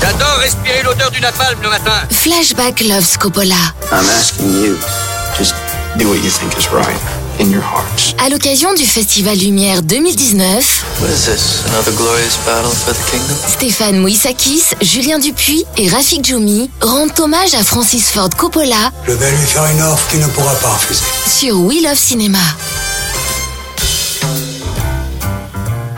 J'adore respirer l'odeur du napalm le matin. Flashback Loves Coppola. I'm asking you, just do what you think is right in your hearts. À l'occasion du Festival Lumière 2019, What is this? Another glorious battle for the kingdom? Stéphane Mouissakis, Julien Dupuis et Rafik Djoumi rendent hommage à Francis Ford Coppola Je vais lui faire une offre qu'il ne pourra pas refuser. sur We Love Cinéma.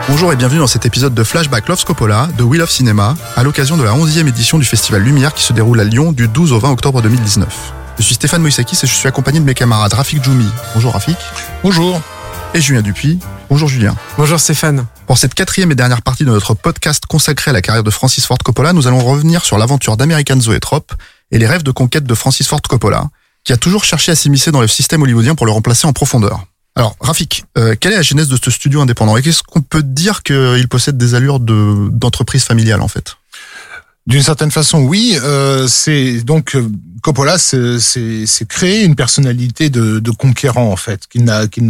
Bonjour et bienvenue dans cet épisode de Flashback Love Coppola de Wheel of Cinema à l'occasion de la 11e édition du Festival Lumière qui se déroule à Lyon du 12 au 20 octobre 2019. Je suis Stéphane Moïsakis et je suis accompagné de mes camarades Rafik Djoumi. Bonjour Rafik. Bonjour. Et Julien Dupuis. Bonjour Julien. Bonjour Stéphane. Pour cette quatrième et dernière partie de notre podcast consacré à la carrière de Francis Ford Coppola, nous allons revenir sur l'aventure d'American Zoetrope et les rêves de conquête de Francis Ford Coppola, qui a toujours cherché à s'immiscer dans le système hollywoodien pour le remplacer en profondeur. Alors, Rafik, euh, quelle est la genèse de ce studio indépendant? Et qu'est-ce qu'on peut dire qu'il possède des allures de- d'entreprise familiale en fait? D'une certaine façon, oui. Euh, c'est donc euh, Coppola, c'est créer une personnalité de, de conquérant en fait, qui n'a, qui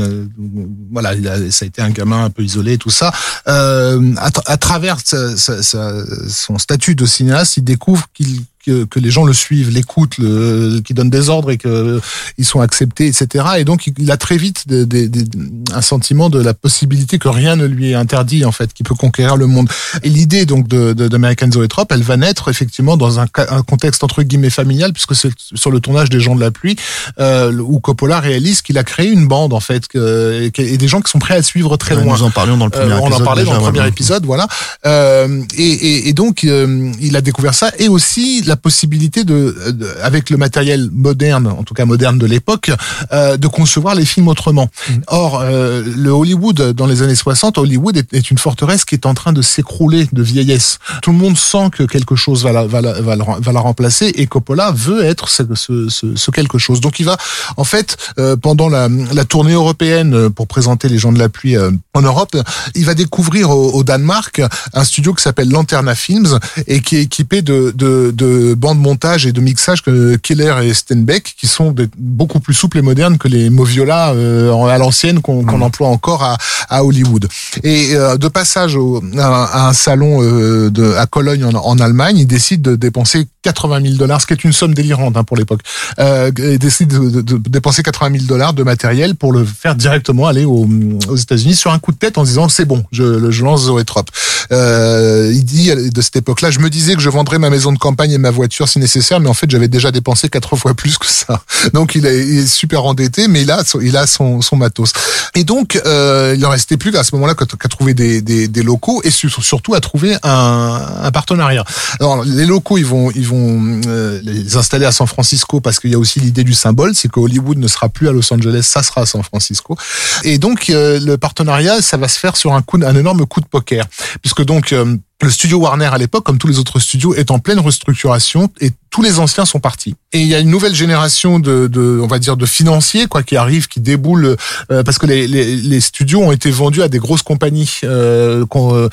voilà, il a- ça a été un gamin un peu isolé, tout ça. Euh, à, tra- à travers sa- sa- son statut de cinéaste, il découvre qu'il que, que les gens le suivent, l'écoutent, le, qui donnent des ordres et que ils sont acceptés, etc. Et donc il a très vite des- des- des- un sentiment de la possibilité que rien ne lui est interdit en fait, qu'il peut conquérir le monde. Et l'idée donc de de- d'American Zoetrope, elle va naître effectivement dans un, contexte entre guillemets familial, puisque c'est sur le tournage des Gens de la pluie euh, où Coppola réalise qu'il a créé une bande en fait, que, et des gens qui sont prêts à suivre très Ouais, loin. Nous en parlions dans le premier Euh, épisode. on en parlait dans le premier ouais. épisode, voilà. Euh, et, et, et donc euh, il a découvert ça et aussi la possibilité de, de- avec le matériel moderne, en tout cas moderne de l'époque, euh, de concevoir les films autrement. Mm. Or, euh, le Hollywood dans les années 60, Hollywood est, est une forteresse qui est en train de s'écrouler de vieillesse. Tout le monde sent que quelque chose va la, va la, va la, va la remplacer et Coppola veut être ce, ce, ce, ce quelque chose. Donc il va, en fait, euh, pendant la, la tournée européenne pour présenter les gens de la pluie en Europe, il va découvrir au, au Danemark un studio qui s'appelle Lanterna Films et qui est équipé de, de, de bandes montage et de mixage que Keller et Steinbeck, qui sont beaucoup plus souples et modernes que les Moviola euh, à l'ancienne qu'on qu'on emploie encore à, à Hollywood. Et euh, de passage au, à, à un salon euh, de, à Cologne en, en Allemagne, il décide de dépenser 80 000 dollars, ce qui est une somme délirante hein, pour l'époque. Il décide de, de- de dépenser 80 000 dollars de matériel pour le faire directement aller au- aux États-Unis sur un coup de tête en disant c'est bon, je, je lance Zoetrope. Euh, il dit de cette époque-là, je me disais que je vendrais ma maison de campagne et ma voiture si nécessaire, mais en fait j'avais déjà dépensé quatre fois plus que ça. Donc il est, super endetté, mais il a, il a son, son matos. Et donc euh, il en restait plus qu'à ce moment-là qu'à trouver des, des, locaux et su- surtout à trouver un, un partenariat. Alors les locaux, ils vont, ils vont euh, les installer à San Francisco parce qu'il y a aussi l'idée du symbole, c'est que Hollywood ne sera plus à Los Angeles, ça sera à San Francisco. Et donc euh, le partenariat, ça va se faire sur un coup, un énorme coup de poker, puisque donc le studio Warner à l'époque, comme tous les autres studios, est en pleine restructuration et tous les anciens sont partis. Et il y a une nouvelle génération de, de on va dire, de financiers quoi qui arrive, qui déboule euh, parce que les, les, les studios ont été vendus à des grosses compagnies, euh, euh,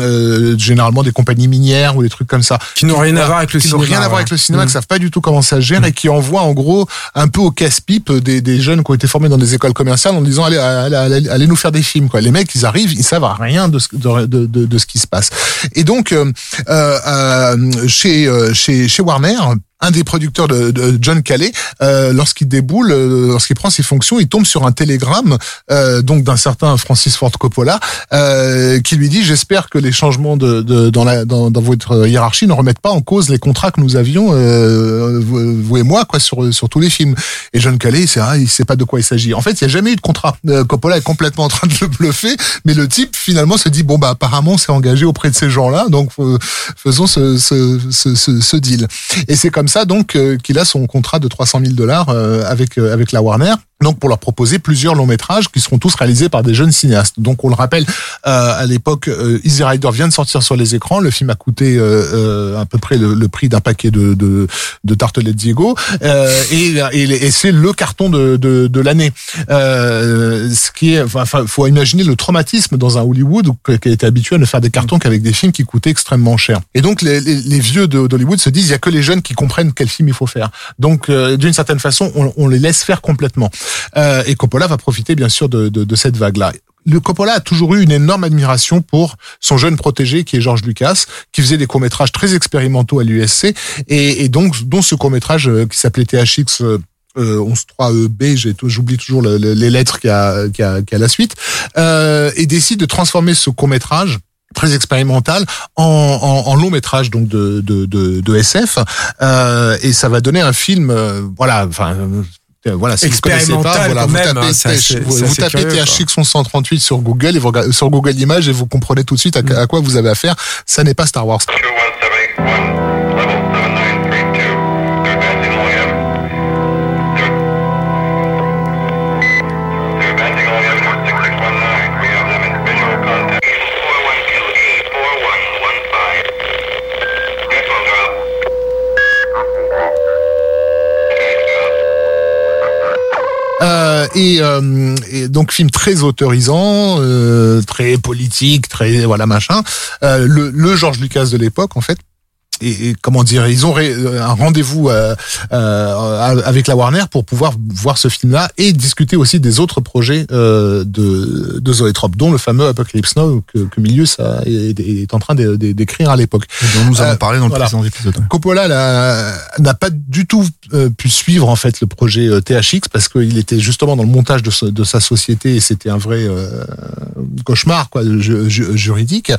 euh, généralement des compagnies minières ou des trucs comme ça, Qui n'ont rien à voir avec le qui n'ont cinéma. rien à voir avec le cinéma, Mm. qui savent pas du tout comment ça gère et qui envoient en gros un peu au casse-pipe des, des jeunes qui ont été formés dans des écoles commerciales en disant allez, allez, allez, allez nous faire des films quoi. Les mecs ils arrivent, ils savent rien de ce, de, de, de, de ce qui se passe. Et donc euh, euh, euh, chez, euh, chez chez Warner un des producteurs de, John Calais, euh, lorsqu'il déboule, euh, lorsqu'il prend ses fonctions, il tombe sur un télégramme euh, donc d'un certain Francis Ford Coppola euh, qui lui dit j'espère que les changements de, de dans la dans, votre hiérarchie ne remettent pas en cause les contrats que nous avions euh, vous, vous et moi quoi sur sur tous les films. Et John Calais c'est ah, il sait pas de quoi il s'agit. En fait, il y a jamais eu de contrat. Euh, Coppola est complètement en train de le bluffer, mais le type finalement se dit bon bah apparemment c'est engagé auprès de ces gens-là, donc faisons ce, ce, ce, ce deal. Et c'est comme ça donc euh, qu'il a son contrat de 300 000 dollars avec euh, avec la Warner. Donc pour leur proposer plusieurs longs métrages qui seront tous réalisés par des jeunes cinéastes. Donc on le rappelle, euh, à l'époque, euh, Easy Rider vient de sortir sur les écrans. Le film a coûté euh, euh à peu près le, prix d'un paquet de, de, de tartelettes Diego, euh, et, et, et c'est le carton de, de, de l'année. ce qui est, enfin, faut imaginer le traumatisme dans un Hollywood qui été habitué à ne faire des cartons qu'avec des films qui coûtaient extrêmement cher. Et donc les, les, les vieux d'Hollywood se disent il y a que les jeunes qui comprennent quel film il faut faire. Donc d'une certaine façon, on, on les laisse faire complètement. Euh, et Coppola va profiter bien sûr de, de, de cette vague-là. Le Coppola a toujours eu une énorme admiration pour son jeune protégé qui est George Lucas, qui faisait des courts-métrages très expérimentaux à l'USC et, et, donc dont ce court-métrage euh, qui s'appelait THX euh, 11.3B, euh, j'oublie toujours le, les lettres qui a, a, a la suite, euh, et décide de transformer ce court-métrage très expérimental en, en, long métrage donc de, de, de, de SF euh, et ça va donner un film voilà enfin voilà, si vous connaissez pas, voilà, vous tapez, hein, vous, tapez THX 1138 sur Google et vous, sur Google Images et vous comprenez tout de suite à, à quoi vous avez affaire. Ça n'est pas Star Wars. Euh, et, donc film très autorisant, euh, très politique, très voilà machin. Euh, le, le George Lucas de l'époque en fait et, comment dire, ils ont euh, un rendez-vous euh, euh, avec la Warner pour pouvoir voir ce film-là et discuter aussi des autres projets euh, de, de Zoetrope, dont le fameux Apocalypse Now que, que Milieu ça est, est, en train d'écrire à l'époque. Dont nous avons euh, parlé dans le voilà. précédent épisode. Coppola n'a pas du tout pu suivre en fait le projet THX parce qu'il était justement dans le montage de, de sa société et c'était un vrai cauchemar quoi juridique.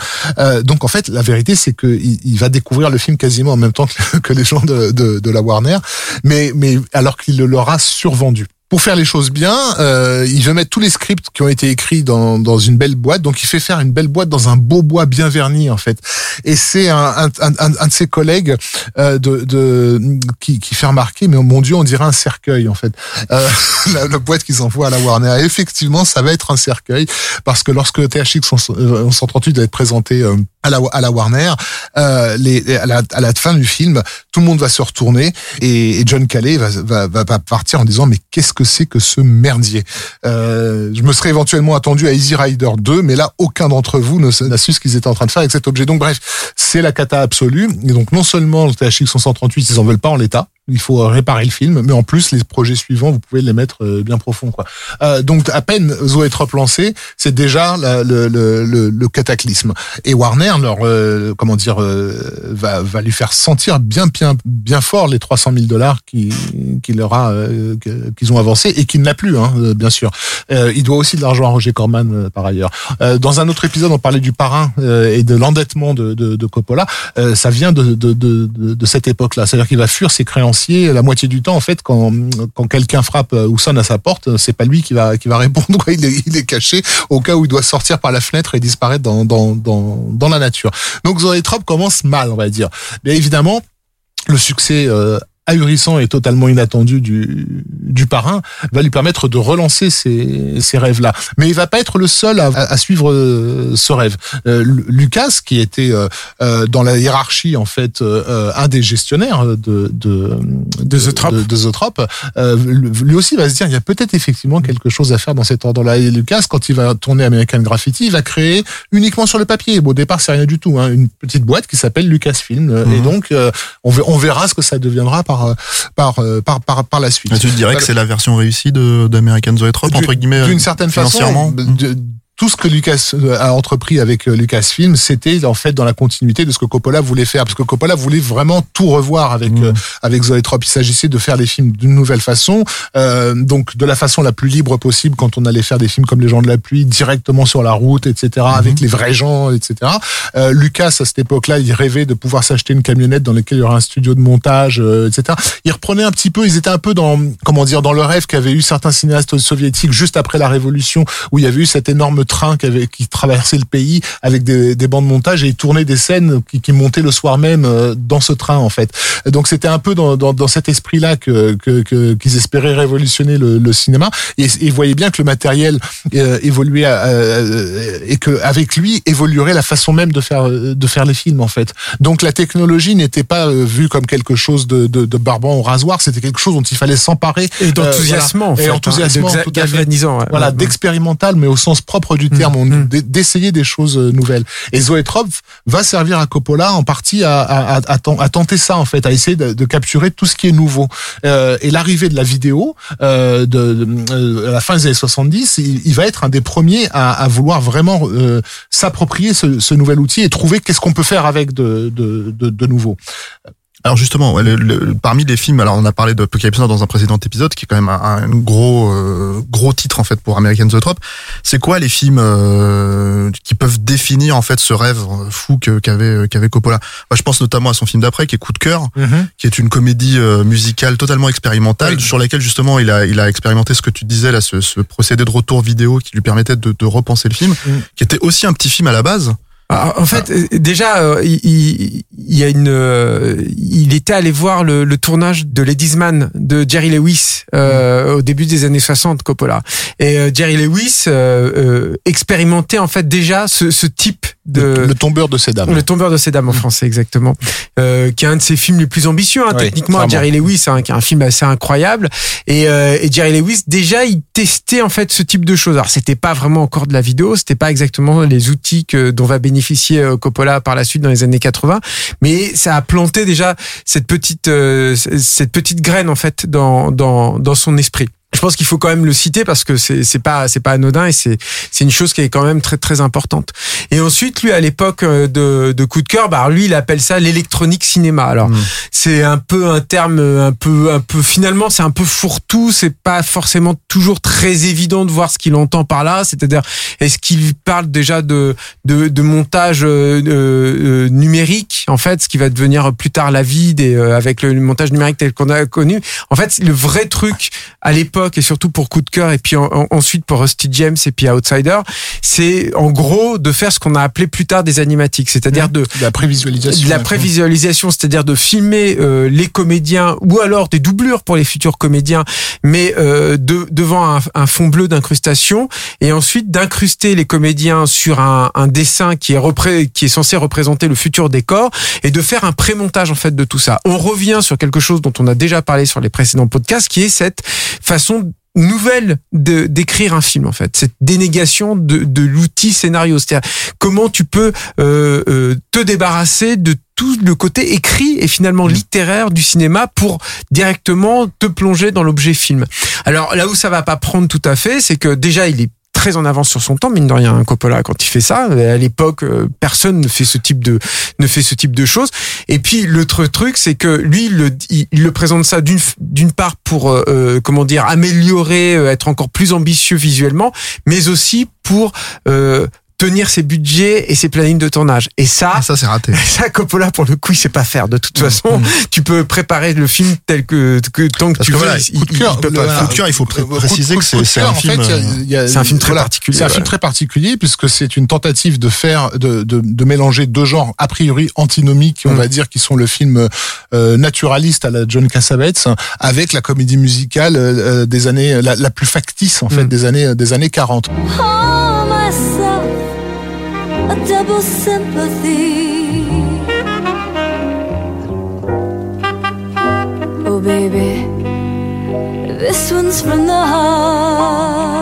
donc en fait, la vérité c'est qu'il il va découvrir le quasiment en même temps que, les gens de, de, la Warner, mais, mais alors qu'il le leur a survendu pour faire les choses bien, euh, il veut mettre tous les scripts qui ont été écrits dans, dans une belle boîte. Donc, il fait faire une belle boîte dans un beau bois bien verni, en fait. Et c'est un, un, un, de ses collègues euh, de, de qui, qui fait remarquer, mais mon Dieu, on dirait un cercueil, en fait. Euh, la, la, boîte qu'ils envoient à la Warner. Effectivement, ça va être un cercueil parce que lorsque THX 138 va être présenté euh, à la, à la Warner, euh, les, à, la, à la fin du film, tout le monde va se retourner et, John Calais va, va, va partir en disant mais qu'est-ce que c'est que ce merdier? Euh, Je me serais éventuellement attendu à Easy Rider 2, mais là aucun d'entre vous n'a su ce qu'ils étaient en train de faire avec cet objet. Donc bref, c'est la cata absolue. Et donc non seulement le THX 138, ils en veulent pas en l'état, il faut réparer le film, mais en plus les projets suivants, vous pouvez les mettre euh, bien profond, quoi. Euh, donc à peine Zoetrope lancé, c'est déjà le, le, le, le, cataclysme. Et Warner, leur, euh, comment dire, euh, va, va lui faire sentir bien, bien, bien fort les 300 000 dollars qu'il qui leur euh, qu'ils ont avancé et qu'il n'a plus, hein, bien sûr. il doit aussi de l'argent à Roger Corman par ailleurs. dans un autre épisode, on parlait du parrain et de l'endettement de, de, de, Coppola. ça vient de, de, de, de cette époque-là. C'est-à-dire qu'il va fuir ses créances la moitié du temps en fait quand quand quelqu'un frappe euh, ou sonne à sa porte c'est pas lui qui va qui va répondre il est, il est caché au cas où il doit sortir par la fenêtre et disparaître dans dans dans, dans la nature. Donc Zoetrope commence mal on va dire. Mais évidemment le succès euh, ahurissant et totalement inattendu du, du parrain va lui permettre de relancer ces, ces rêves-là. Mais il va pas être le seul à, à suivre euh, ce rêve. Euh, Lucas, qui était euh, euh, dans la hiérarchie en fait euh, un des gestionnaires de de de The Trop, de, de lui aussi va se dire il y a peut-être effectivement quelque chose à faire dans cet ordre-là. Et Lucas, quand il va tourner American Graffiti, il va créer uniquement sur le papier. Bon, au départ, c'est rien du tout. Hein, une petite boîte qui s'appelle Lucasfilm. Mmh. Et donc, on, on verra ce que ça deviendra par euh, par, euh, par, par, par, la suite. Mais tu dirais que c'est la version réussie d'American Zoetrope, entre guillemets, d'une certaine façon, tout ce que Lucas euh, a entrepris avec euh, Lucasfilm, c'était en fait dans la continuité de ce que Coppola voulait faire, parce que Coppola voulait vraiment tout revoir avec mmh. euh, avec Zoetrope. Il s'agissait de faire les films d'une nouvelle façon, euh, donc de la façon la plus libre possible quand on allait faire des films comme Les gens de la pluie, directement sur la route, etc., mmh. avec les vrais gens, etc. Euh, Lucas à cette époque-là, il rêvait de pouvoir s'acheter une camionnette dans laquelle il y aurait un studio de montage, euh, etc. Il reprenait un petit peu, ils étaient un peu dans comment dire dans le rêve qu'avaient eu certains cinéastes soviétiques juste après la révolution, où il y avait eu cette énorme train qui, avait, qui traversait le pays avec des, des bancs de montage et il tournait des scènes qui, qui montaient le soir même dans ce train en fait. Donc c'était un peu dans, dans, dans cet esprit-là que qu'ils que, espéraient révolutionner le, le cinéma et, et voyaient bien que le matériel évoluait et que avec lui évoluerait la façon même de faire de faire les films en fait. Donc la technologie n'était pas vue comme quelque chose de, de, de barbant au rasoir, c'était quelque chose dont il fallait s'emparer et d'enthousiasmant euh, voilà. et hein, enthousiasmant, tout voilà, d'expérimental, mais au sens propre du terme, Mmh. mmh. d'essayer des choses nouvelles. Et Zoetrope va servir à Coppola en partie à, à, à, à, tenter ça en fait, à essayer de, de capturer tout ce qui est nouveau. Euh, et l'arrivée de la vidéo euh, de, de, à la fin des années 70, il, il va être un des premiers à, à vouloir vraiment euh, s'approprier ce, ce, nouvel outil et trouver qu'est-ce qu'on peut faire avec de, de, de, de nouveau. Alors justement, le, le, parmi les films, alors on a parlé de Apocalypse Now dans un précédent épisode, qui est quand même un, un gros euh, gros titre en fait pour American Zoetrope. C'est quoi les films euh, qui peuvent définir en fait ce rêve fou qu'avait qu'avait Coppola? Moi, je pense notamment à son film d'après, qui est Coup de cœur, mm -hmm. qui est une comédie euh, musicale totalement expérimentale, oui. sur laquelle justement il a il a expérimenté ce que tu disais là, ce, ce procédé de retour vidéo qui lui permettait de, de repenser le film, mm. qui était aussi un petit film à la base. En fait, ah. déjà, euh, il, y a une, euh, il était allé voir le, tournage de Ladies Man de Jerry Lewis euh, au début des années 60, Coppola. Et euh, Jerry Lewis euh, expérimentait en fait déjà ce type de le, tombeur de ces dames. Le tombeur de ces dames en mmh. français, exactement. qui est un de ses films les plus ambitieux, hein, oui, techniquement. Jerry Lewis, hein, qui est un film assez incroyable. Et, et Jerry Lewis, déjà, il testait en fait ce type de choses. Alors, c'était pas vraiment encore de la vidéo, c'était pas exactement les outils que dont va bénéficier bénéficié Coppola par la suite dans les années 80 mais ça a planté déjà cette petite euh, cette petite graine en fait dans dans dans son esprit je pense qu'il faut quand même le citer parce que c'est c'est pas c'est pas anodin et c'est c'est une chose qui est quand même très très importante. Et ensuite lui à l'époque euh, de de coup de cœur, bah lui il appelle ça l'électronique cinéma. Alors mmh. c'est un peu un terme un peu un peu finalement c'est un peu fourre-tout, c'est pas forcément toujours très évident de voir ce qu'il entend par là, c'est-à-dire est-ce qu'il parle déjà de de, de montage euh, euh, numérique en fait, ce qui va devenir plus tard la vide et euh, avec le montage numérique tel qu'on a connu. En fait, le vrai truc à l'époque et surtout pour Coup de cœur et puis en, en, ensuite pour Rusty James et puis Outsider, c'est en gros de faire ce qu'on a appelé plus tard des animatiques, c'est-à-dire de, de, la prévisualisation, de la prévisualisation, c'est-à-dire de filmer euh, les comédiens ou alors des doublures pour les futurs comédiens, mais euh, de, devant un, un, fond bleu d'incrustation et ensuite d'incruster les comédiens sur un, un dessin qui est repré qui est censé représenter le futur décor et de faire un prémontage en fait de tout ça. On revient sur quelque chose dont on a déjà parlé sur les précédents podcasts, qui est cette façon nouvelle de d'écrire un film en fait. Cette dénégation de, de l'outil scénario. C'est-à-dire comment tu peux euh, euh, te débarrasser de tout le côté écrit et finalement littéraire du cinéma pour directement te plonger dans l'objet film. Alors là où ça va pas prendre tout à fait, c'est que déjà il est très en avance sur son temps, mine de rien, Coppola, quand il fait ça. À l'époque, personne ne fait ce type de, ne fait ce type de choses. Et puis, l'autre truc, c'est que lui, il le, il, le présente ça d'une, d'une part pour, euh, comment dire, améliorer, être encore plus ambitieux visuellement, mais aussi pour, euh, tenir ses budgets et ses plannings de tournage. Et ça, et ça c'est raté. Ça, Coppola, pour le coup, il sait pas faire. De toute façon, mmh. tu peux préparer le film tel que, que tant que Parce tu que veux. Voilà, il, coup de cœur, il peut pas coup de cœur, il faut pré préciser que c'est un film. c'est un film très voilà, particulier. C'est un ouais. film très particulier puisque c'est une tentative de faire, de, de, de, mélanger deux genres a priori antinomiques, on mmh. va dire, qui sont le film euh, naturaliste à la John Cassavetes avec la comédie musicale euh, des années, la, la, plus factice en fait, mmh. des années, des années 40. A double sympathy. Oh, baby, this one's from the heart.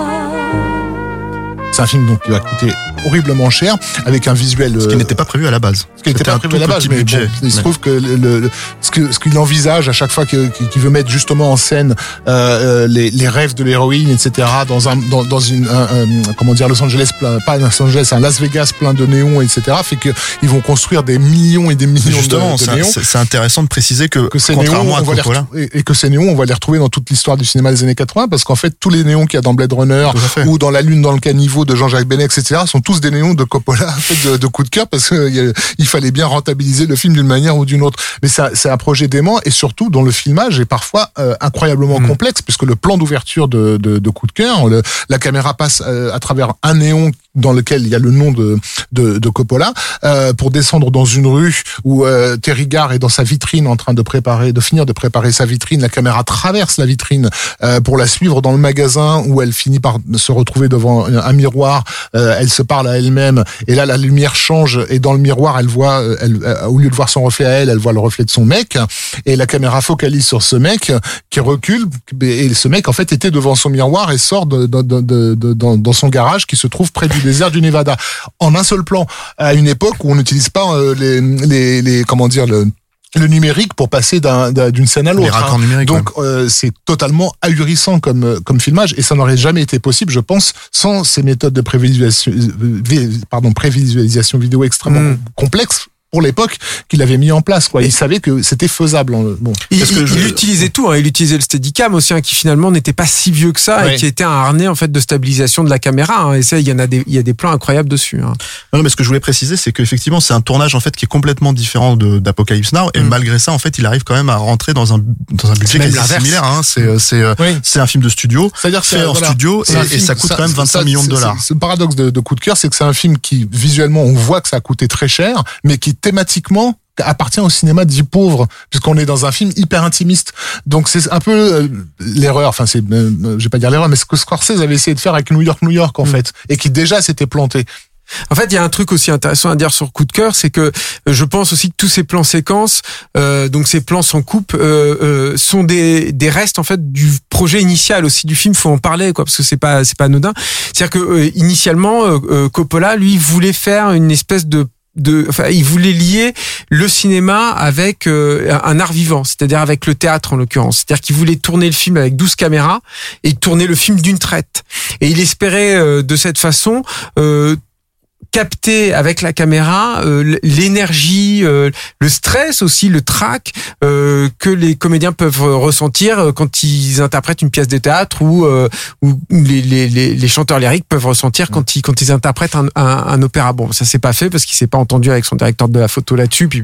C'est un film donc qui va coûter horriblement cher avec un visuel ce qui n'était pas prévu à la base. ce qui n'était pas prévu à la base mais. Bon, il se trouve que le, le, ce qu'il envisage à chaque fois qu'il qu veut mettre justement en scène euh, les, les rêves de l'héroïne etc dans un dans, dans une un, un, comment dire Los Angeles plein, pas Los Angeles un Las Vegas plein de néons etc fait que ils vont construire des millions et des millions justement, de, de néons. c'est intéressant de préciser que, que ces néons on va les et, et que ces néons on va les retrouver dans toute l'histoire du cinéma des années 80 parce qu'en fait tous les néons qu'il y a dans Blade Runner ou dans La Lune dans le caniveau de Jean-Jacques Benet etc sont tous des néons de Coppola fait, de, de coup de cœur parce qu'il il fallait bien rentabiliser le film d'une manière ou d'une autre. Mais c'est un projet dément et surtout dont le filmage est parfois euh, incroyablement mmh. complexe puisque le plan d'ouverture de, de, de, coup de cœur, le, la caméra passe euh, à travers un néon dans lequel il y a le nom de de, de Coppola, euh, pour descendre dans une rue où euh, Terry Garr est dans sa vitrine en train de préparer, de finir de préparer sa vitrine. La caméra traverse la vitrine euh, pour la suivre dans le magasin où elle finit par se retrouver devant un miroir. Euh, elle se parle à elle-même et là la lumière change et dans le miroir elle voit, euh, elle, euh, au lieu de voir son reflet à elle, elle voit le reflet de son mec et la caméra focalise sur ce mec qui recule et ce mec en fait était devant son miroir et sort de, de, de, de dans, dans son garage qui se trouve près du désert du Nevada en un seul plan à une époque où on n'utilise pas euh, les, les, les comment dire le le numérique pour passer d'un- d'un- d'une scène à l'autre. hein. Donc euh, c'est totalement ahurissant comme euh, comme filmage et ça n'aurait jamais été possible, je pense, sans ces méthodes de prévisualisation, vi- pardon, prévisualisation vidéo extrêmement Mm. complexes pour l'époque qu'il avait mis en place. Quoi, il savait que c'était faisable. Bon, Il, Parce que il- je- il utilisait tout, hein. il utilisait le Steadicam aussi, hein, qui finalement n'était pas si vieux que ça Ouais. et qui était un harnais en fait de stabilisation de la caméra. hein. Et ça, il y en a des, il y a des plans incroyables dessus. hein. Non, non, mais ce que je voulais préciser, c'est qu'effectivement, c'est un tournage en fait qui est complètement différent de d'Apocalypse Now, et Mm. malgré ça, en fait, il arrive quand même à rentrer dans un dans un budget quasi similaire. Hein. C'est euh, c'est euh, Oui. c'est un film de studio, C'est-à-dire fait c'est- en voilà. studio, et, ça coûte quand même ça- 25 ça- millions de dollars. Le paradoxe de, de Coup de cœur, c'est que c'est un film qui visuellement on voit que ça a coûté très cher, mais qui thématiquement appartient au cinéma dit pauvre puisqu'on est dans un film hyper intimiste donc c'est un peu euh, l'erreur enfin c'est euh, je vais pas dire l'erreur mais ce que Scorsese avait essayé de faire avec New York New York Mm. en fait et qui déjà s'était planté En fait, il y a un truc aussi intéressant à dire sur coup de cœur, c'est que euh, je pense aussi que tous ces plans séquences, euh, donc ces plans sans coupe, euh, euh, sont des, des restes en fait du projet initial aussi du film. Faut en parler quoi, parce que c'est pas c'est pas anodin. C'est-à-dire que euh, initialement, euh, euh, Coppola lui voulait faire une espèce de de, enfin, il voulait lier le cinéma avec euh, un art vivant, c'est-à-dire avec le théâtre en l'occurrence. C'est-à-dire qu'il voulait tourner le film avec 12 caméras et tourner le film d'une traite. Et il espérait euh, de cette façon euh, capter avec la caméra euh, l'énergie, euh, le stress aussi, le trac euh, que les comédiens peuvent ressentir euh, quand ils interprètent une pièce de théâtre ou, euh, ou les, les, les, les chanteurs lyriques peuvent ressentir quand ils quand ils interprètent un, un, un opéra. Bon, ça s'est pas fait parce qu'il s'est pas entendu avec son directeur de la photo là-dessus. Puis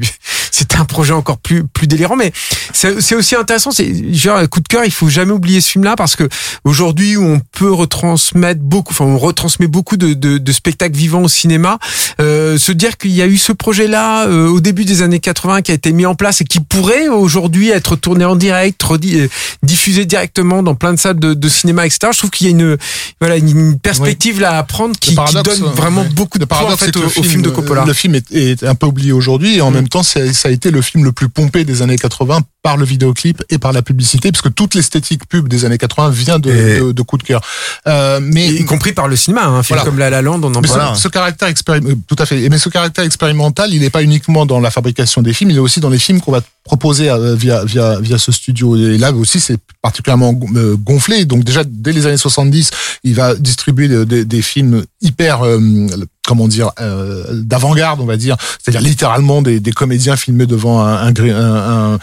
c'était un projet encore plus plus délirant, mais c'est c'est aussi intéressant. C'est genre coup de cœur. Il faut jamais oublier ce film-là parce que aujourd'hui où on peut retransmettre beaucoup, enfin on retransmet beaucoup de, de, de spectacles vivants au cinéma. Euh, se dire qu'il y a eu ce projet-là euh, au début des années 80 qui a été mis en place et qui pourrait aujourd'hui être tourné en direct, euh, diffusé directement dans plein de salles de, de cinéma, etc. Je trouve qu'il y a une voilà une perspective là à prendre qui, paradoxe, donne vraiment ouais. beaucoup de poids en fait c'est au, film de Coppola. Le film est, est un peu oublié aujourd'hui et en Mm. même temps, c'est- ça a été le film le plus pompé des années 80 par le vidéoclip et par la publicité, puisque toute l'esthétique pub des années 80 vient de, Et- de, de coup de cœur. Euh, mais y compris par le cinéma, hein, un film Voilà. comme La La Land, on en mais ce- parle. ce, caractère euh, tout à fait. Mais ce caractère expérimental, il n'est pas uniquement dans la fabrication des films, il est aussi dans les films qu'on va proposer euh, via via via ce studio. Et là aussi, c'est particulièrement euh, gonflé. Donc déjà dès les années 70, il va distribuer des, des- des films hyper euh, comment dire euh, d'avant-garde, on va dire, c'est-à-dire littéralement des, des comédiens filmés devant un, un, un- un-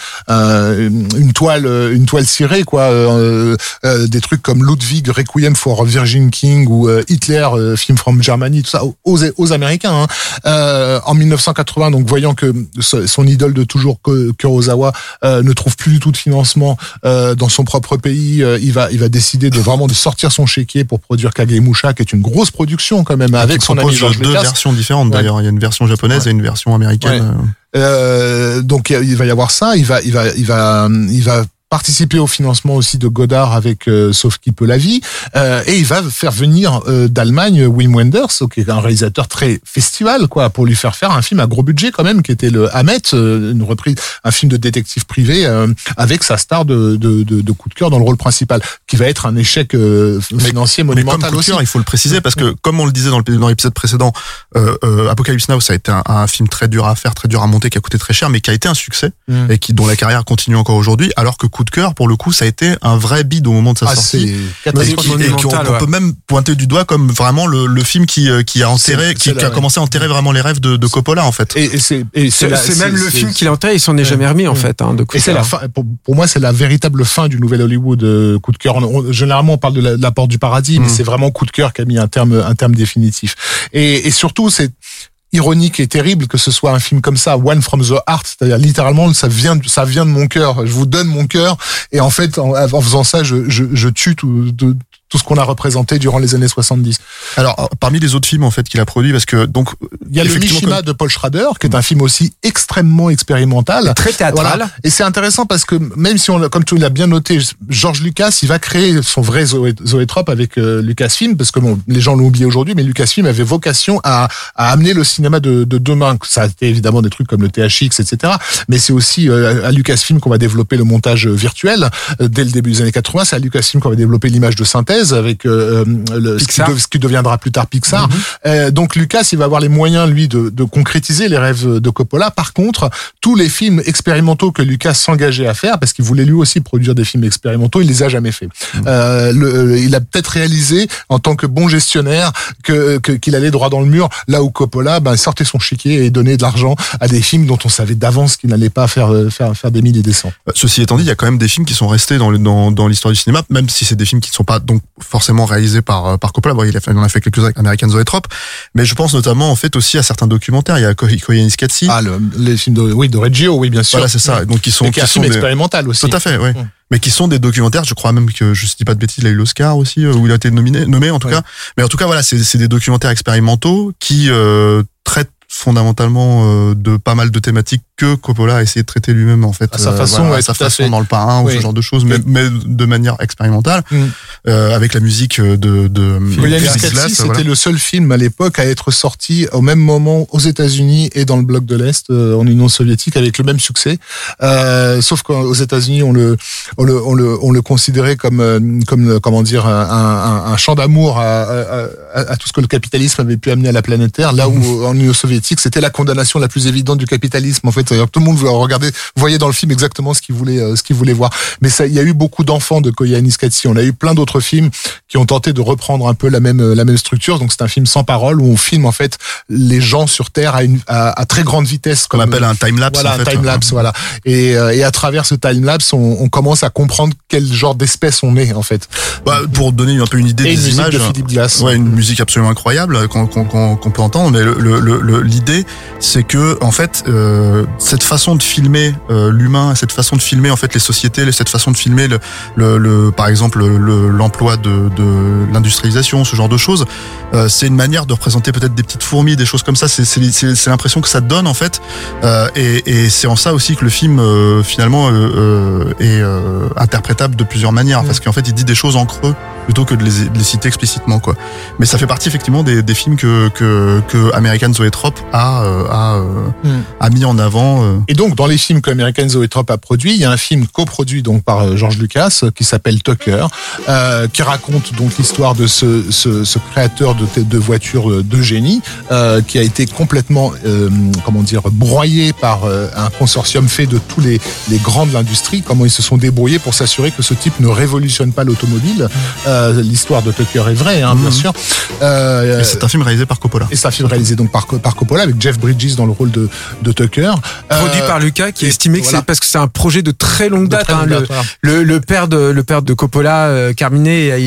un- une toile euh, une toile cirée quoi, euh, euh, des trucs comme Ludwig Requiem for Virgin King ou euh, Hitler euh, film from Germany, tout ça aux, aux Américains. hein. Euh, en 1980, donc voyant que son idole de toujours Kurosawa euh, ne trouve plus du tout de financement euh, dans son propre pays, euh, il va il va décider de vraiment de sortir son chéquier pour produire Kagemusha, qui est une grosse production quand même avec qui son ami George deux Lucas. versions différentes d'ailleurs. Il y a une version japonaise Ouais. et une version américaine. Ouais. Euh, donc il va y avoir ça. Il va, il va, il va, il va participer au financement aussi de Godard avec euh, Sauf qui peut la vie euh, et il va faire venir euh, d'Allemagne Wim Wenders qui est un réalisateur très festival quoi pour lui faire faire un film à gros budget quand même qui était le Hamet euh, une reprise un film de détective privé euh, avec sa star de, de, de, de coup de cœur dans le rôle principal qui va être un échec euh, financier Mais comme monumental coup de aussi cœur, il faut le préciser parce que, comme on le disait dans l'épisode précédent, euh, euh, Apocalypse Now, ça a été un, un film très dur à faire, très dur à monter, qui a coûté très cher, mais qui a été un succès Mm. et qui dont la carrière continue encore aujourd'hui. Alors que Coup de cœur, pour le coup, ça a été un vrai bide au moment de sa ah, sortie. Et qui- et ouais. peut même pointer du doigt comme vraiment le, le film qui, euh, qui a enterré, C'est- qui, c'est qui la- a commencé à enterrer vraiment les rêves de, de Coppola en fait. et, et c'est et C'est la- c'est même le c'est- film qu'il a enterré, il s'en est jamais remis en fait. Hein, de coup Et de c'est la cœur. fin. Pour, pour moi, c'est la véritable fin du nouvel Hollywood euh, coup de cœur. On- on- généralement, on parle de la, de la porte du paradis, mais Mm. c'est vraiment coup de cœur qui a mis un terme, un terme définitif. Et, et surtout, c'est ironique et terrible que ce soit un film comme ça, One from the Heart, c'est-à-dire littéralement, ça vient, ça vient de mon cœur. Je vous donne mon cœur, et en fait, en, en faisant ça, je, je, je tue tout, tout- tout ce qu'on a représenté durant les années 70. Alors parmi les autres films en fait qu'il a produit parce que donc il y a le Mishima de Paul Schrader qui est un film aussi extrêmement expérimental, très théâtral. Et c'est intéressant parce que même si on comme tu l'as bien noté, George Lucas, il va créer son vrai zoétrope avec euh, Lucasfilm parce que bon, les gens l'ont oublié aujourd'hui, mais Lucasfilm avait vocation à, à amener le cinéma de, de demain. Ça a été évidemment des trucs comme le THX, etc. Mais c'est aussi euh, à Lucasfilm qu'on va développer le montage virtuel euh, dès le début des années 80. C'est à Lucasfilm qu'on va développer l'image de synthèse avec euh, le, ce qui, deviendra plus tard Pixar. Mhm. donc Lucas, il va avoir les moyens lui de, de concrétiser les rêves de Coppola. Par contre, tous les films expérimentaux que Lucas s'engageait à faire, parce qu'il voulait lui aussi produire des films expérimentaux, il les a jamais fait. Mhm. Euh, le, il a peut-être réalisé en tant que bon gestionnaire que qu'il allait droit dans le mur, là où Coppola ben, sortait son chéquier et donnait de l'argent à des films dont on savait d'avance qu'ils n'allaient pas faire, faire faire des milliers et des cents. Ceci étant dit, il y a quand même des films qui sont restés dans, dans, dans l'histoire du cinéma, même si c'est des films qui ne sont pas donc forcément réalisés par euh, par Coppola. Bon, il, a fait, il en a fait quelques-uns avec American Zoetrope, mais je pense notamment en fait aussi à certains documentaires. Il y a Koyanis Katsi. Ah, le, les films de oui de Reggio, oui bien sûr. Voilà, c'est ça. Donc qui sont qui, sont des... aussi. Tout à fait, oui. Mais qui sont des documentaires. Je crois même que je ne dis pas de bêtises, il a eu l'Oscar aussi, euh, où il a été nominé, nommé en tout cas. Mais en tout cas, voilà, c'est des documentaires expérimentaux qui euh, traitent fondamentalement euh, de pas mal de thématiques que Coppola a essayé de traiter lui-même en fait. À sa façon, voilà, à sa façon dans le parrain ou ce genre de choses mais, mais de manière expérimentale mm. euh, avec la musique de de c'était le seul film à l'époque à être sorti au même moment aux États-Unis et dans le bloc de l'Est euh, en Union soviétique avec le même succès. Euh, sauf qu'aux États-Unis on le on le on le on le considérait comme euh, comme comment dire un, un, un champ d'amour à, à, à, tout ce que le capitalisme avait pu amener à la planète Terre là où en Union soviétique c'était la condamnation la plus évidente du capitalisme en fait tout le monde voulait regarder, voyait dans le film exactement ce qu'il voulait, euh, ce qu'il voulait voir. Mais ça, il y a eu beaucoup d'enfants de Koyanis Katsi. On a eu plein d'autres films qui ont tenté de reprendre un peu la même, la même structure. Donc c'est un film sans parole où on filme en fait les gens sur Terre à une, à, très grande vitesse. Qu'on appelle un time lapse. Voilà, un time lapse, voilà. Et, euh, et à travers ce time lapse, on, on commence à comprendre quel genre d'espèce on est en fait. Bah, pour donner un peu une idée et des une images. De Philippe Glass. Ouais, une musique absolument incroyable qu'on qu'on peut entendre. Mais l'idée, c'est que en fait, euh, cette façon de filmer euh, l'humain, cette façon de filmer en fait les sociétés, cette façon de filmer le, le, le par exemple l'emploi de, de l'industrialisation, ce genre de choses, euh, c'est une manière de représenter peut-être des petites fourmis, des choses comme ça. C'est l'impression que ça donne en fait, et, et c'est en ça aussi que le film finalement est interprétable de plusieurs manières, parce qu'en fait il dit des choses en creux plutôt que de les, de les, citer explicitement quoi. Mais ça fait partie effectivement des, des films que que, que American Zoetrope a a, mm. a mis en avant. Et donc dans les films que American Zoetrope a produit, il y a un film coproduit donc par George Lucas qui s'appelle Tucker, euh, qui raconte donc l'histoire de ce, ce, ce, créateur de, de voitures de génie euh, qui a été complètement euh, comment dire broyé par un consortium fait de tous les, les grands de l'industrie. Comment ils se sont débrouillés pour s'assurer que ce type ne révolutionne pas l'automobile. L'histoire de Tucker est vraie, hein, bien mmh. sûr. c'est un film réalisé par Coppola. Et c'est un film réalisé donc par, par Coppola avec Jeff Bridges dans le rôle de, de Tucker. Produit par Lucas qui estimé que c'est parce que c'est un projet de très longue date. hein, le, le, père de le père de Coppola, euh, Carminet,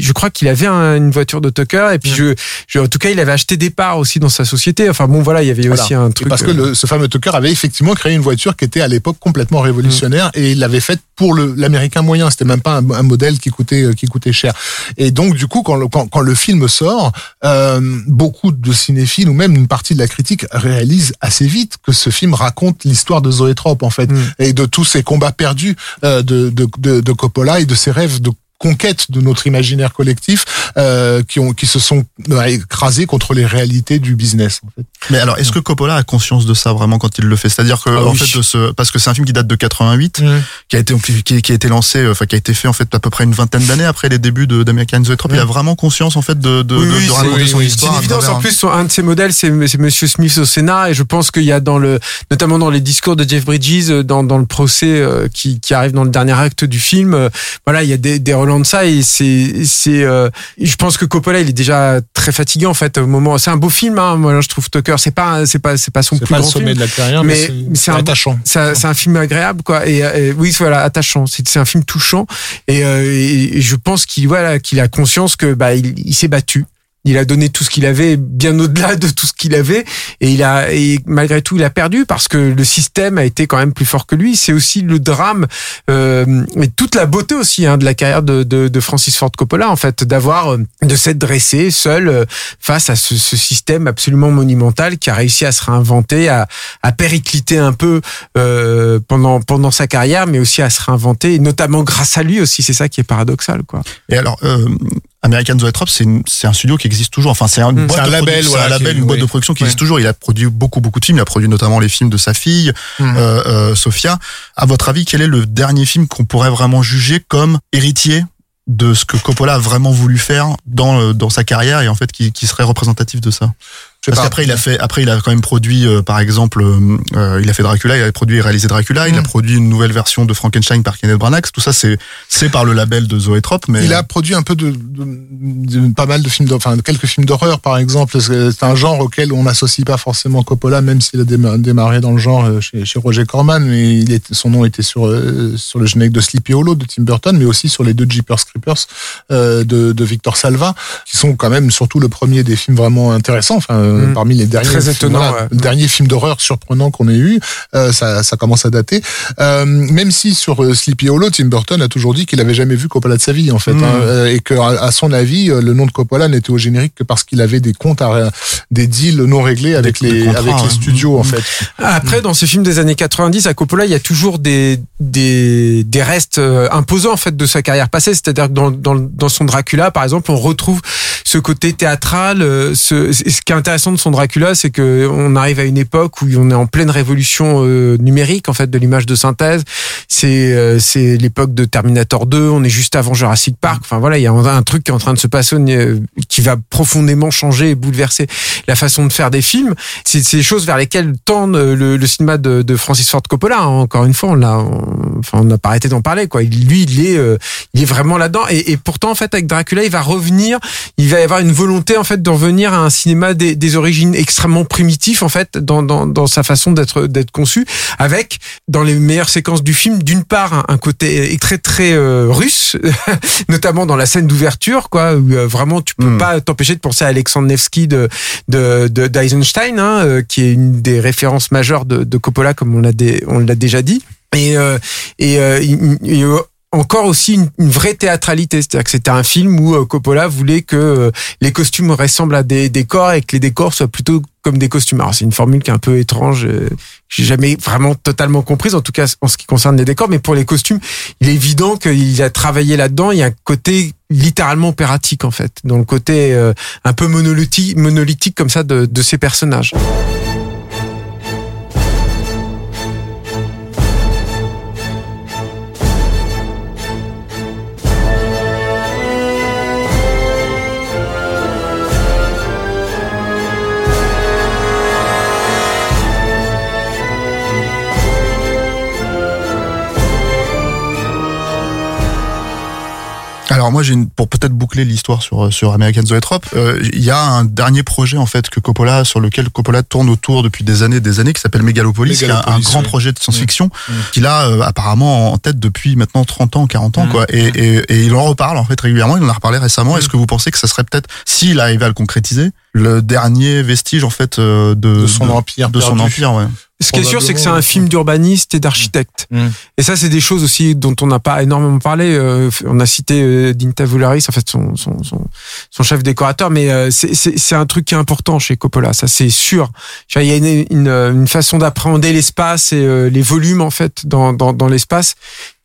je crois qu'il avait une voiture de Tucker et puis je, je, en tout cas il avait acheté des parts aussi dans sa société. Enfin bon voilà, il y avait aussi un truc. parce que euh, ce fameux Tucker avait effectivement créé une voiture qui était à l'époque complètement révolutionnaire mm. et il l'avait faite pour l'américain moyen. C'était même pas un, modèle qui coûtait qui coûtait cher. Et donc du coup quand le, quand, quand le film sort, euh, beaucoup de cinéphiles ou même une partie de la critique réalisent assez vite que ce film raconte l'histoire de Zoé Trop en fait, mm. et de tous ces combats perdus euh, de, de, de, de Coppola et de ses rêves de conquête de notre imaginaire collectif euh, qui ont qui se sont euh, écrasés contre les réalités du business en fait. Mais alors est-ce que Coppola a conscience de ça vraiment quand il le fait? C'est-à-dire que ah en fait de ce, parce que c'est un film qui date de 88 qui a été qui, qui, a été lancé enfin qui a été fait en fait à peu près une vingtaine d'années après les débuts de d'American Zoetrope, il a vraiment conscience en fait de de, oui, de, raconter son histoire. C'est une évidence. en plus un de ses modèles c'est monsieur Smith au Sénat et je pense qu'il y a dans le notamment dans les discours de Jeff Bridges dans dans le procès euh, qui qui arrive dans le dernier acte du film voilà, il y a des des relents de ça et c'est c'est euh, je pense que Coppola il est déjà très fatigué en fait au moment. C'est un beau film hein, moi je trouve Tucker. C'est pas c'est pas c'est pas son plus pas grand le sommet film de la carrière mais, c'est attachant. c'est un film agréable quoi et, oui voilà attachant. C'est un film touchant et, euh, et je pense qu'il voilà qu'il a conscience que bah il, il s'est battu il a donné tout ce qu'il avait, bien au-delà de tout ce qu'il avait, et il a, et malgré tout, il a perdu parce que le système a été quand même plus fort que lui. C'est aussi le drame euh, et toute la beauté aussi hein, de la carrière de, de, de, Francis Ford Coppola, en fait, d'avoir euh, de s'être dressé seul euh, face à ce, ce, système absolument monumental qui a réussi à se réinventer, à, à péricliter un peu euh, pendant pendant sa carrière, mais aussi à se réinventer, et notamment grâce à lui aussi. C'est ça qui est paradoxal, quoi. Et alors, euh, American Zoetrope, c'est c'est un studio qui existe toujours. Enfin, c'est un, mmh. un label, voilà, un label, une boîte de production qui existe toujours. Il a produit beaucoup, beaucoup de films. Il a produit notamment les films de sa fille, mmh. euh, euh, Sophia. À votre avis, quel est le dernier film qu'on pourrait vraiment juger comme héritier de ce que Coppola a vraiment voulu faire dans dans sa carrière et en fait qui, qui serait représentatif de ça? Parce qu'après il a fait, après il a quand même produit, euh, par exemple, euh, il a fait Dracula, il a produit et réalisé Dracula, il a mm. produit une nouvelle version de Frankenstein par Kenneth Branagh. Tout ça, c'est c'est par le label de Zoetrope. Mais il a produit un peu de, de, pas mal de films, enfin quelques films d'horreur, par exemple. C'est un genre auquel on n'associe pas forcément Coppola, même s'il a démarré dans le genre euh, chez, chez Roger Corman. Mais il est, son nom était sur sur le générique de Sleepy Hollow de Tim Burton, mais aussi sur les deux Jeepers Creepers de, de Victor Salva, qui sont quand même surtout le premier des films vraiment intéressants. Enfin euh, parmi les derniers, Très étonnant, films d'horreur surprenants qu'on ait eu. Euh, ça, ça commence à dater. Euh, même si sur Sleepy Hollow, Tim Burton a toujours dit qu'il avait jamais vu Coppola de sa vie en fait, mm. hein, et que à son avis, le nom de Coppola n'était au générique que parce qu'il avait des comptes, à, des deals non réglés avec les avec les hein. studios en fait. Après, dans ces films des années 90, à Coppola, il y a toujours des des des restes imposants en fait de sa carrière passée. C'est-à-dire que dans, dans dans son Dracula, par exemple, on retrouve ce côté théâtral, ce, ce qui est intéressant de son Dracula, c'est que on arrive à une époque où on est en pleine révolution euh, numérique en fait de l'image de synthèse. C'est euh, c'est l'époque de Terminator 2. On est juste avant Jurassic Park. Enfin voilà, il y a un, truc qui est en train de se passer euh, qui va profondément changer et bouleverser la façon de faire des films. C'est ces choses vers lesquelles tend le, le cinéma de, de, Francis Ford Coppola. Hein. Encore une fois, on l'a, enfin on n'a pas arrêté d'en parler quoi. Lui, il est il est vraiment là-dedans. Et, et, pourtant en fait avec Dracula, il va revenir. Il va y avoir une volonté en fait de revenir à un cinéma des, des origines extrêmement primitif en fait dans, dans, dans sa façon d'être d'être conçu avec dans les meilleures séquences du film d'une part un, côté très très euh, russe notamment dans la scène d'ouverture quoi où euh, vraiment tu peux hmm. pas t'empêcher de penser à Alexandre Nevsky de de d'Eisenstein hein, euh, qui est une des références majeures de, de Coppola comme on l'a on l'a déjà dit et et, et encore aussi une, vraie théâtralité, c'est-à-dire que c'était un film où euh, Coppola voulait que euh, les costumes ressemblent à des décors et que les décors soient plutôt comme des costumes. Alors c'est une formule qui est un peu étrange, euh, j'ai jamais vraiment totalement comprise, en tout cas en ce qui concerne les décors, mais pour les costumes, il est évident qu'il a travaillé là-dedans, il y a un côté littéralement opératique en fait, dans le côté un peu monolithique, monolithique comme ça de, de ces personnages. Alors moi, j'ai pour peut-être boucler l'histoire sur sur American Zoetrope, euh, il y a un dernier projet en fait que Coppola sur lequel Coppola tourne autour depuis des années, des années, qui s'appelle Megalopolis, qui est un, grand projet de science-fiction qu'il a euh, apparemment en tête depuis maintenant 30 ans, 40 ans, mmh. quoi. Et, et, et, il en reparle en fait régulièrement. Il en a reparlé récemment. Est-ce que vous pensez que ça serait peut-être, s'il arrivait à le concrétiser, le dernier vestige en fait euh, de, de son empire, de son empire, ouais. Ce qui est sûr, c'est que c'est un film d'urbaniste et d'architecte. Mm. Et ça, c'est des choses aussi dont on n'a pas énormément parlé. Euh, on a cité euh, Dinta Voularis, en fait, son, son, son, son chef décorateur, mais euh, c'est un truc qui est important chez Coppola, ça c'est sûr. Il y a une, une, une façon d'appréhender l'espace et les volumes, en fait, dans, dans, dans l'espace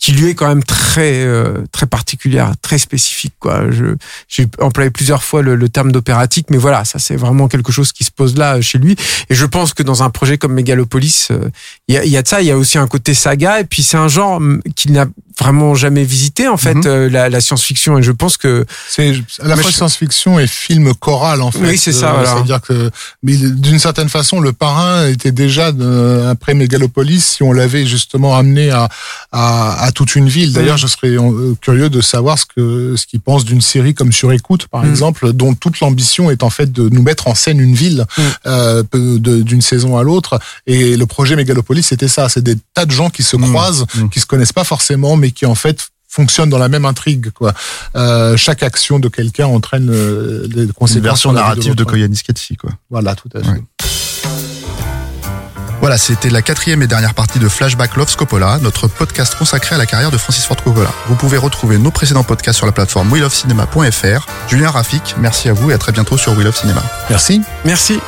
qui lui est quand même très euh, très particulière, très spécifique quoi. Je j'ai employé plusieurs fois le, le terme d'opératique, mais voilà, ça c'est vraiment quelque chose qui se pose là chez lui. Et je pense que dans un projet comme Megalopolis, euh, il y, a, y, a, de ça. Il y a aussi un côté saga, et puis c'est un genre qu'il n'a vraiment jamais visité en fait mhm. euh, la, la science-fiction et je pense que c'est à la fois science-fiction et film choral en fait oui c'est ça voilà. c'est à dire que d'une certaine façon le parrain était déjà de, après Megalopolis si on l'avait justement amené à, à, à toute une ville d'ailleurs je serais euh, curieux de savoir ce que ce qu'il pense d'une série comme Sur écoute par mhm. exemple dont toute l'ambition est en fait de nous mettre en scène une ville mhm. euh, d'une saison à l'autre et le projet Megalopolis c'était ça c'est des tas de gens qui se croisent qui se connaissent pas forcément mais qui en fait fonctionnent dans la même intrigue. Quoi. Euh, chaque action de quelqu'un entraîne euh, des conséquences. Une version narrative de, de quoi. Voilà, tout à fait. Voilà, c'était la quatrième et dernière partie de Flashback Love Scopola, notre podcast consacré à la carrière de Francis Ford Coppola. Vous pouvez retrouver nos précédents podcasts sur la plateforme willofcinema.fr. Julien Rafik, merci à vous et à très bientôt sur Will of Cinema. Merci. Merci.